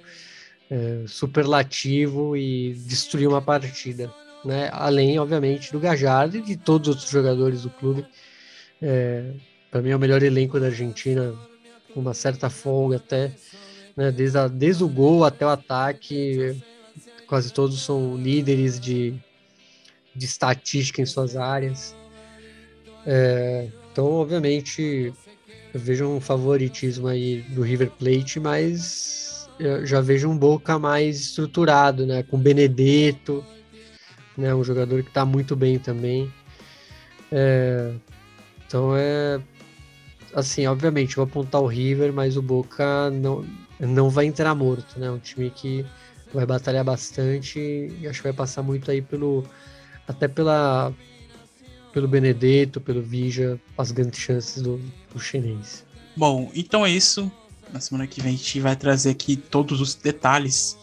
é, superlativo e destruir uma partida. Né? Além, obviamente, do Gajardo e de todos os outros jogadores do clube. É, Para mim é o melhor elenco da Argentina, com uma certa folga até. Né? Desde, a, desde o gol até o ataque, quase todos são líderes de, de estatística em suas áreas. É, então, obviamente, eu vejo um favoritismo aí do River Plate, mas já vejo um Boca mais estruturado, né? Com Benedetto, né? Um jogador que está muito bem também. É, então é assim, obviamente, vou apontar o River, mas o Boca não, não vai entrar morto, né? Um time que vai batalhar bastante e acho que vai passar muito aí pelo até pela pelo Benedetto, pelo Vija, as grandes chances do, do chinês. Bom, então é isso. Na semana que vem a gente vai trazer aqui todos os detalhes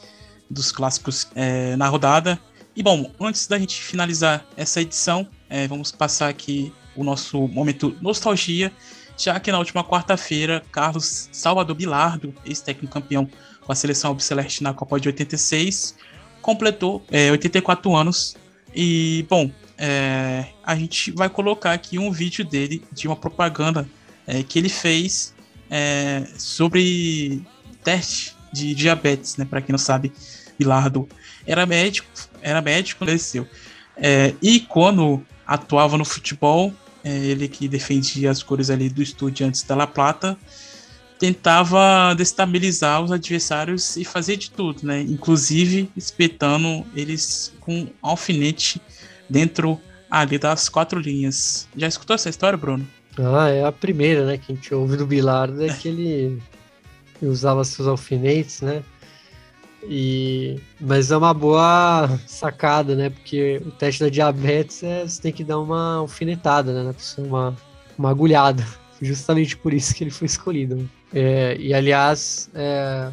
dos clássicos é, na rodada. E bom, antes da gente finalizar essa edição, é, vamos passar aqui o nosso momento nostalgia, já que na última quarta-feira, Carlos Salvador Bilardo, ex-técnico campeão com a seleção Albiceleste na Copa de 86, completou é, 84 anos. E bom, é, a gente vai colocar aqui um vídeo dele de uma propaganda é, que ele fez é, sobre teste de diabetes, né? Para quem não sabe, Bilardo era médico, era médico, faleceu. É, e quando atuava no futebol, é, ele que defendia as cores ali do Estudiantes da La Plata, tentava destabilizar os adversários e fazer de tudo, né? Inclusive espetando eles com alfinete dentro ali das quatro linhas. Já escutou essa história, Bruno? Ah, é a primeira, né, que a gente ouve do Bilardo, é que ele usava seus alfinetes, né? E, mas é uma boa sacada, né? Porque o teste da diabetes é você tem que dar uma alfinetada, né? Na pessoa, uma, uma agulhada. Justamente por isso que ele foi escolhido. É, e aliás, é,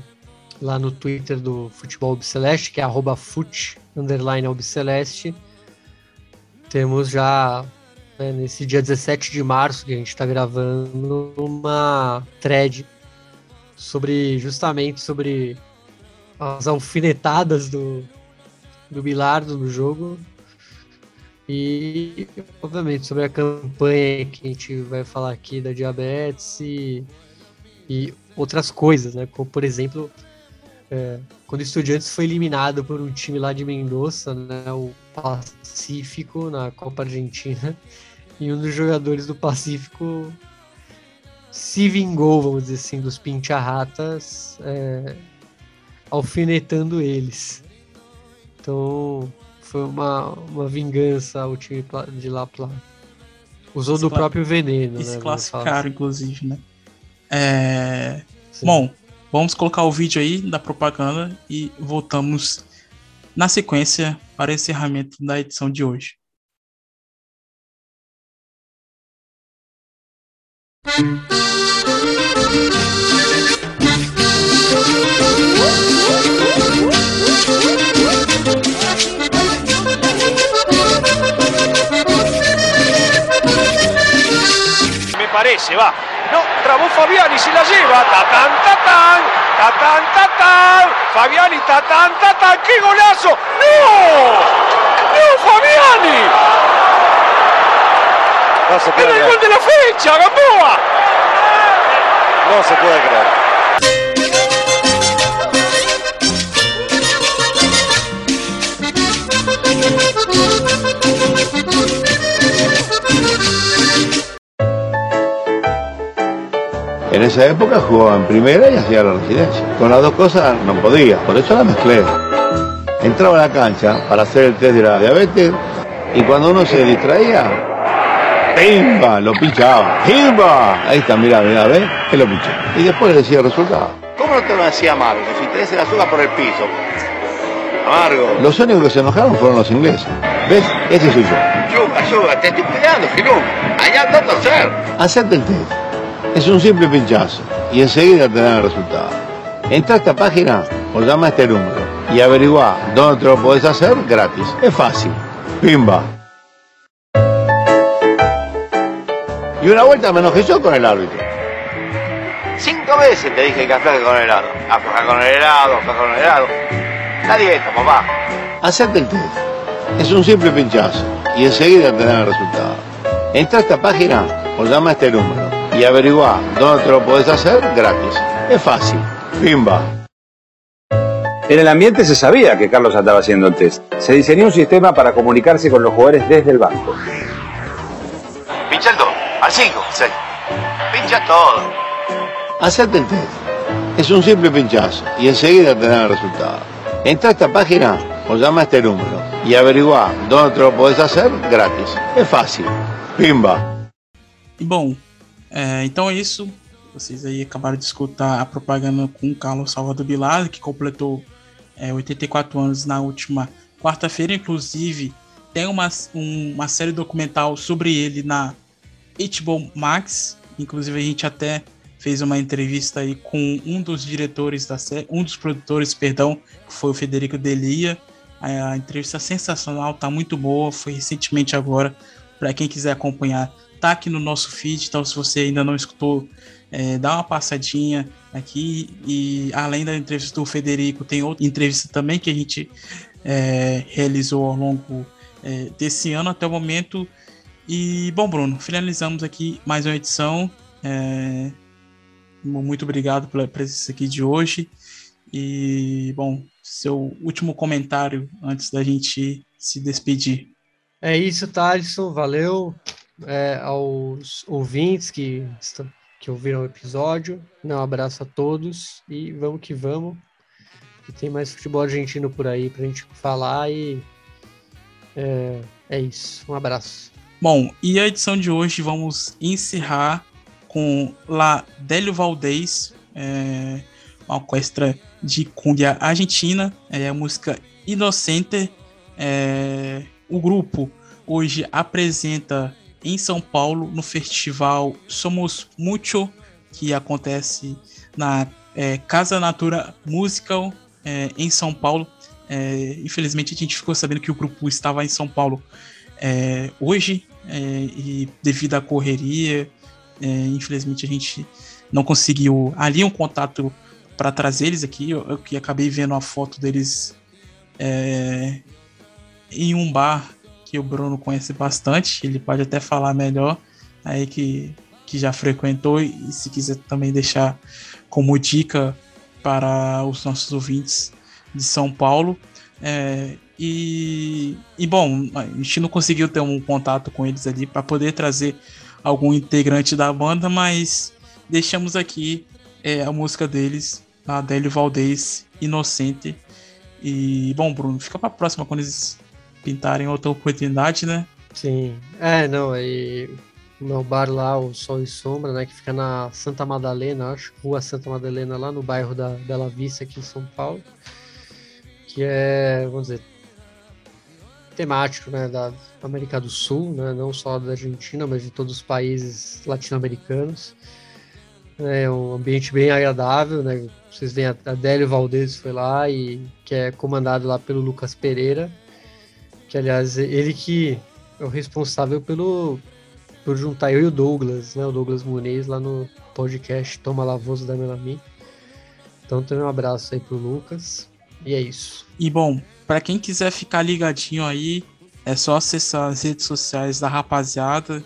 lá no Twitter do Futebol Obceleste, que é arroba underline Obceleste, temos já né, nesse dia 17 de março que a gente está gravando uma thread sobre justamente sobre as alfinetadas do, do Bilardo no jogo e obviamente sobre a campanha que a gente vai falar aqui da diabetes e, e outras coisas, né? Como por exemplo é, quando o Estudiantes foi eliminado por um time lá de Mendoza, né, o Pacífico, na Copa Argentina, e um dos jogadores do Pacífico se vingou, vamos dizer assim, dos pincharratas, é, alfinetando eles. Então, foi uma, uma vingança ao time de La Plata. Usou do próprio veneno, se né? classificaram, assim. inclusive, né? É... Bom, vamos colocar o vídeo aí da propaganda e voltamos na sequência para o encerramento da edição de hoje. Me parece, va. No, trabó Fabiani, se la lleva. Tatán, tatán, tatán, tatán. Fabiani, tatán, tatán. ¡Qué golazo! ¡No! ¡No, Fabiani! No se puede ¡Era el gol de la fecha, Gamboa! No se puede creer. En esa época jugaba en primera y hacía la residencia. Con las dos cosas no podía, por eso la mezclé. Entraba a la cancha para hacer el test de la diabetes y cuando uno se distraía, ¡Pimba! Lo pinchaba. ¡Pimba! Ahí está, mira, mira, ¿ves? Que lo pinchó. Y después le decía el resultado. ¿Cómo no te lo decía amargo? Si tenés el azúcar por el piso. Amargo. Los únicos que se enojaron fueron los ingleses. ¿Ves? Ese soy yo. Yuga, Yuga, te estoy cuidando, Gilú. Allá tanto hacer. Hacerte el test. Es un simple pinchazo. Y enseguida te dan el resultado. Entra a esta página o llama a este número. Y averigua dónde te lo podés hacer gratis. Es fácil. Pimba. Y una vuelta me enojé yo con el árbitro. Cinco veces te dije que afloje con el helado. Afloja con el helado, afloja con el helado. La dieta, papá. Hacerte el test. Es un simple pinchazo. Y enseguida te dan el resultado. Entra a esta página o llama a este número. Y averigua dónde te lo podés hacer gratis. Es fácil. Pimba. En el ambiente se sabía que Carlos andaba haciendo el test. Se diseñó un sistema para comunicarse con los jugadores desde el banco. Pincha el 2, al 5, 6. Pincha todo. Hacerte el test. Es un simple pinchazo y enseguida te dan el resultado. Entra a esta página o llama a este número y averigua dónde te lo podés hacer gratis. Es fácil. Pimba. Bom, é, então é isso. Vocês aí acabaram de escutar a propaganda com o Carlos Salvador Bilar, que completou é, 84 anos na última quarta-feira. Inclusive, tem uma, um, uma série documental sobre ele na HBO Max. Inclusive, a gente até fez uma entrevista aí com um dos diretores da série, um dos produtores, perdão, que foi o Federico Delia. A, entrevista sensacional, tá muito boa, foi recentemente agora. Para quem quiser acompanhar, tá aqui no nosso feed. Então, se você ainda não escutou, é, dá uma passadinha aqui. E além da entrevista do Federico, tem outra entrevista também que a gente é, realizou ao longo é, desse ano até o momento. E, bom, Bruno, finalizamos aqui mais uma edição. É, muito obrigado pela presença aqui de hoje. E, bom, seu último comentário antes da gente se despedir. É isso, Thaleson. Valeu é, aos ouvintes que, que ouviram o episódio. Um abraço a todos e vamos que vamos. Que tem mais futebol argentino por aí pra gente falar e é, é isso. Um abraço. Bom, e a edição de hoje vamos encerrar com La Délio Valdez, é, uma orquestra de cumbia argentina, é a música Inocente. É, o grupo hoje apresenta em São Paulo no festival Somos Mucho, que acontece na é, Casa Natura Musical é, em São Paulo. É, infelizmente a gente ficou sabendo que o grupo estava em São Paulo é, hoje é, e devido à correria, infelizmente a gente não conseguiu ali um contato para trazer eles aqui. Eu, eu, acabei vendo a foto deles é, em um bar que o Bruno conhece bastante. Ele pode até falar melhor aí que, que já frequentou e se quiser também deixar como dica para os nossos ouvintes de São Paulo. É, e, e bom, a gente não conseguiu ter um contato com eles ali para poder trazer algum integrante da banda, mas deixamos aqui é, a música deles, a Adélio Valdez, Inocente. E bom, Bruno, fica para a próxima quando eles pintarem outra oportunidade, né? Sim. É, não, e o meu bar lá, o Sol e Sombra, né, que fica na Santa Madalena, acho, Rua Santa Madalena, lá no bairro da Bela Vista, aqui em São Paulo, que é, vamos dizer, temático né, da América do Sul, né, não só da Argentina, mas de todos os países latino-americanos. É um ambiente bem agradável, né? Vocês veem a Adélio Valdez foi lá e que é comandado lá pelo Lucas Pereira, que aliás ele que é o responsável pelo por juntar eu e o Douglas, né? O Douglas Muniz lá no podcast Toma Lavoso da Melami. Então também um abraço aí pro Lucas. E é isso. E bom, para quem quiser ficar ligadinho aí, é só acessar as redes sociais da rapaziada.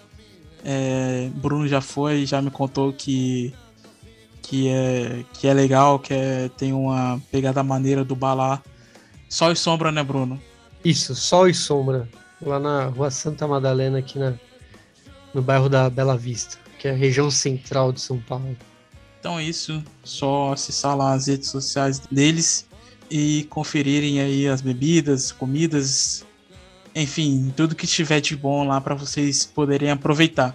É, Bruno já foi, já me contou que que é que é legal, que é, tem uma pegada maneira do balá. Sol e sombra, né, Bruno? Isso, Sol e sombra, lá na Rua Santa Madalena aqui na no bairro da Bela Vista, que é a região central de São Paulo. Então é isso, só acessar lá as redes sociais deles e conferirem aí as bebidas, comidas, enfim, tudo que tiver de bom lá para vocês poderem aproveitar.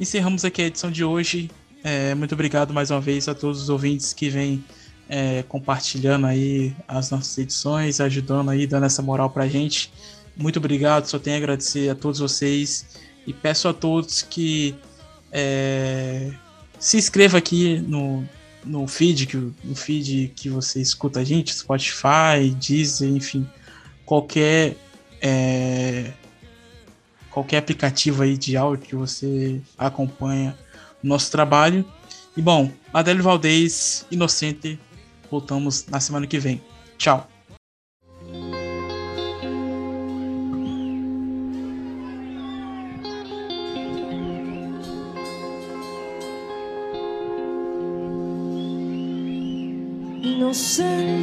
Encerramos aqui a edição de hoje. É, muito obrigado mais uma vez a todos os ouvintes que vêm é, compartilhando aí as nossas edições, ajudando aí, dando essa moral pra gente. Muito obrigado, só tenho a agradecer a todos vocês e peço a todos que é, se inscreva aqui no, no feed que no feed que você escuta a gente, Spotify, Deezer, enfim, qualquer é, qualquer aplicativo aí de áudio que você acompanha nosso trabalho. E bom, Adélio Valdez, Inocente, voltamos na semana que vem. Tchau. inocente